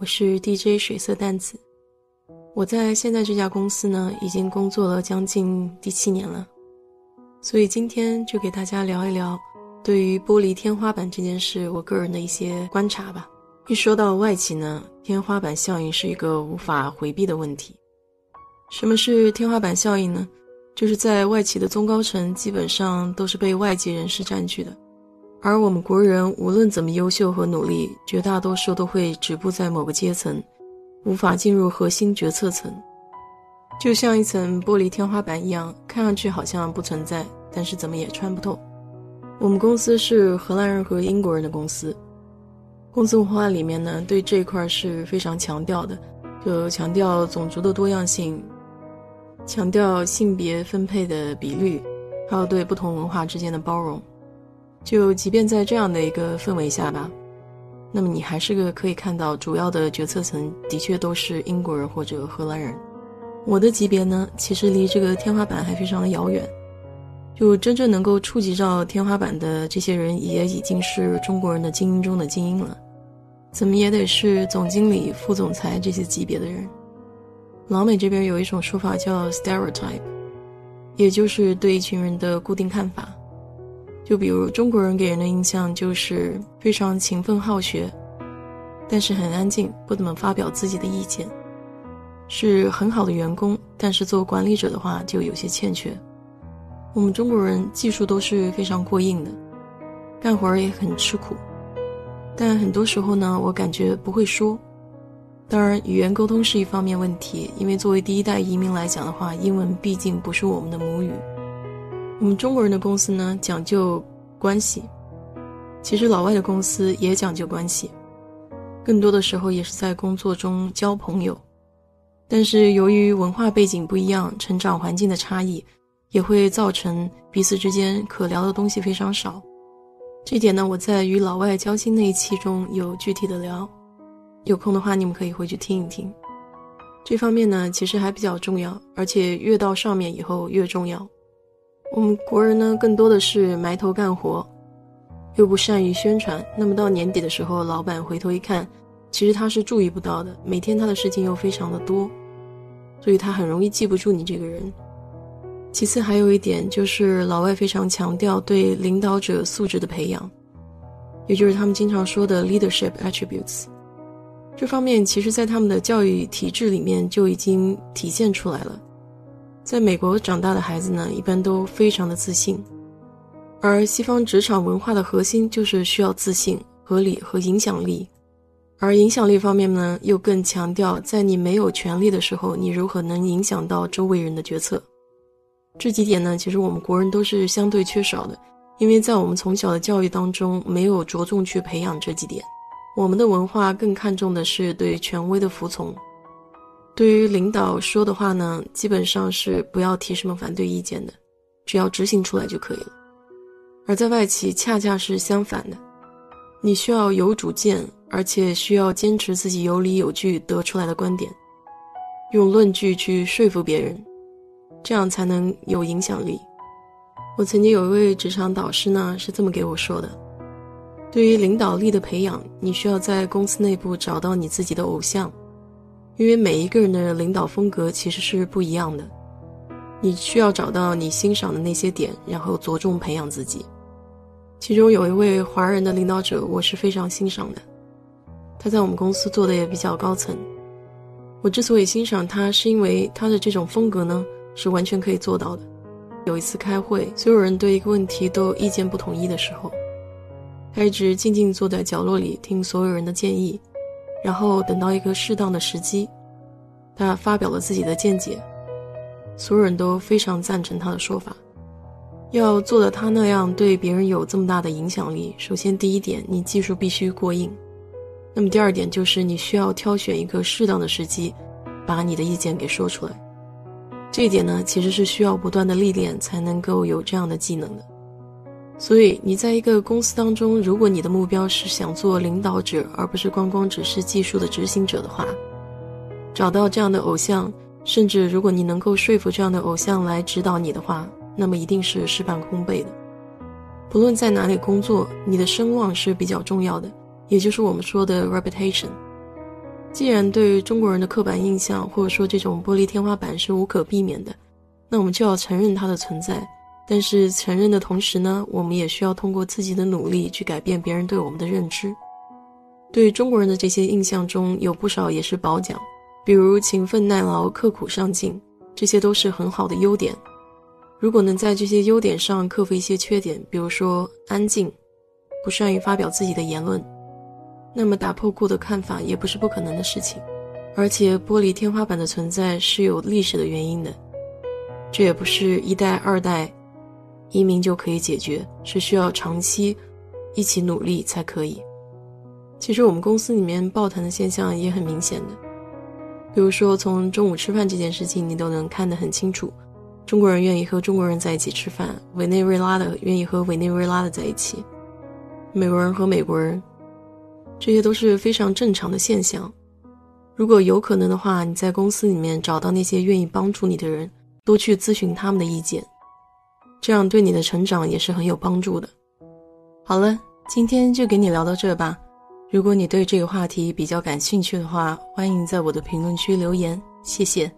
我是 DJ 水色淡子。我在现在这家公司呢，已经工作了将近第七年了，所以今天就给大家聊一聊对于玻璃天花板这件事，我个人的一些观察吧。一说到外企呢，天花板效应是一个无法回避的问题。什么是天花板效应呢？就是在外企的中高层基本上都是被外籍人士占据的，而我们国人无论怎么优秀和努力，绝大多数都会止步在某个阶层。无法进入核心决策层，就像一层玻璃天花板一样，看上去好像不存在，但是怎么也穿不透。我们公司是荷兰人和英国人的公司，公司文化里面呢，对这一块是非常强调的，就强调种族的多样性，强调性别分配的比率，还有对不同文化之间的包容。就即便在这样的一个氛围下吧。那么你还是个可以看到主要的决策层的确都是英国人或者荷兰人。我的级别呢，其实离这个天花板还非常的遥远。就真正能够触及到天花板的这些人，也已经是中国人的精英中的精英了。怎么也得是总经理、副总裁这些级别的人。老美这边有一种说法叫 stereotype，也就是对一群人的固定看法。就比如中国人给人的印象就是非常勤奋好学，但是很安静，不怎么发表自己的意见，是很好的员工，但是做管理者的话就有些欠缺。我们中国人技术都是非常过硬的，干活也很吃苦，但很多时候呢，我感觉不会说。当然，语言沟通是一方面问题，因为作为第一代移民来讲的话，英文毕竟不是我们的母语。我们中国人的公司呢讲究关系，其实老外的公司也讲究关系，更多的时候也是在工作中交朋友。但是由于文化背景不一样，成长环境的差异，也会造成彼此之间可聊的东西非常少。这点呢，我在与老外交心那一期中有具体的聊，有空的话你们可以回去听一听。这方面呢，其实还比较重要，而且越到上面以后越重要。我们国人呢，更多的是埋头干活，又不善于宣传。那么到年底的时候，老板回头一看，其实他是注意不到的。每天他的事情又非常的多，所以他很容易记不住你这个人。其次还有一点就是，老外非常强调对领导者素质的培养，也就是他们经常说的 leadership attributes。这方面其实在他们的教育体制里面就已经体现出来了。在美国长大的孩子呢，一般都非常的自信，而西方职场文化的核心就是需要自信、合理和影响力，而影响力方面呢，又更强调在你没有权利的时候，你如何能影响到周围人的决策。这几点呢，其实我们国人都是相对缺少的，因为在我们从小的教育当中没有着重去培养这几点，我们的文化更看重的是对权威的服从。对于领导说的话呢，基本上是不要提什么反对意见的，只要执行出来就可以了。而在外企恰恰是相反的，你需要有主见，而且需要坚持自己有理有据得出来的观点，用论据去说服别人，这样才能有影响力。我曾经有一位职场导师呢，是这么给我说的：对于领导力的培养，你需要在公司内部找到你自己的偶像。因为每一个人的领导风格其实是不一样的，你需要找到你欣赏的那些点，然后着重培养自己。其中有一位华人的领导者，我是非常欣赏的，他在我们公司做的也比较高层。我之所以欣赏他，是因为他的这种风格呢，是完全可以做到的。有一次开会，所有人对一个问题都意见不统一的时候，他一直静静坐在角落里听所有人的建议。然后等到一个适当的时机，他发表了自己的见解，所有人都非常赞成他的说法。要做的他那样对别人有这么大的影响力，首先第一点，你技术必须过硬；那么第二点就是你需要挑选一个适当的时机，把你的意见给说出来。这一点呢，其实是需要不断的历练才能够有这样的技能的。所以你在一个公司当中，如果你的目标是想做领导者，而不是光光只是技术的执行者的话，找到这样的偶像，甚至如果你能够说服这样的偶像来指导你的话，那么一定是事半功倍的。不论在哪里工作，你的声望是比较重要的，也就是我们说的 reputation。既然对中国人的刻板印象或者说这种玻璃天花板是无可避免的，那我们就要承认它的存在。但是承认的同时呢，我们也需要通过自己的努力去改变别人对我们的认知。对中国人的这些印象中有不少也是褒奖，比如勤奋耐劳、刻苦上进，这些都是很好的优点。如果能在这些优点上克服一些缺点，比如说安静、不善于发表自己的言论，那么打破固的看法也不是不可能的事情。而且玻璃天花板的存在是有历史的原因的，这也不是一代二代。移民就可以解决，是需要长期一起努力才可以。其实我们公司里面抱团的现象也很明显的，比如说从中午吃饭这件事情，你都能看得很清楚。中国人愿意和中国人在一起吃饭，委内瑞拉的愿意和委内瑞拉的在一起，美国人和美国人，这些都是非常正常的现象。如果有可能的话，你在公司里面找到那些愿意帮助你的人，多去咨询他们的意见。这样对你的成长也是很有帮助的。好了，今天就给你聊到这吧。如果你对这个话题比较感兴趣的话，欢迎在我的评论区留言，谢谢。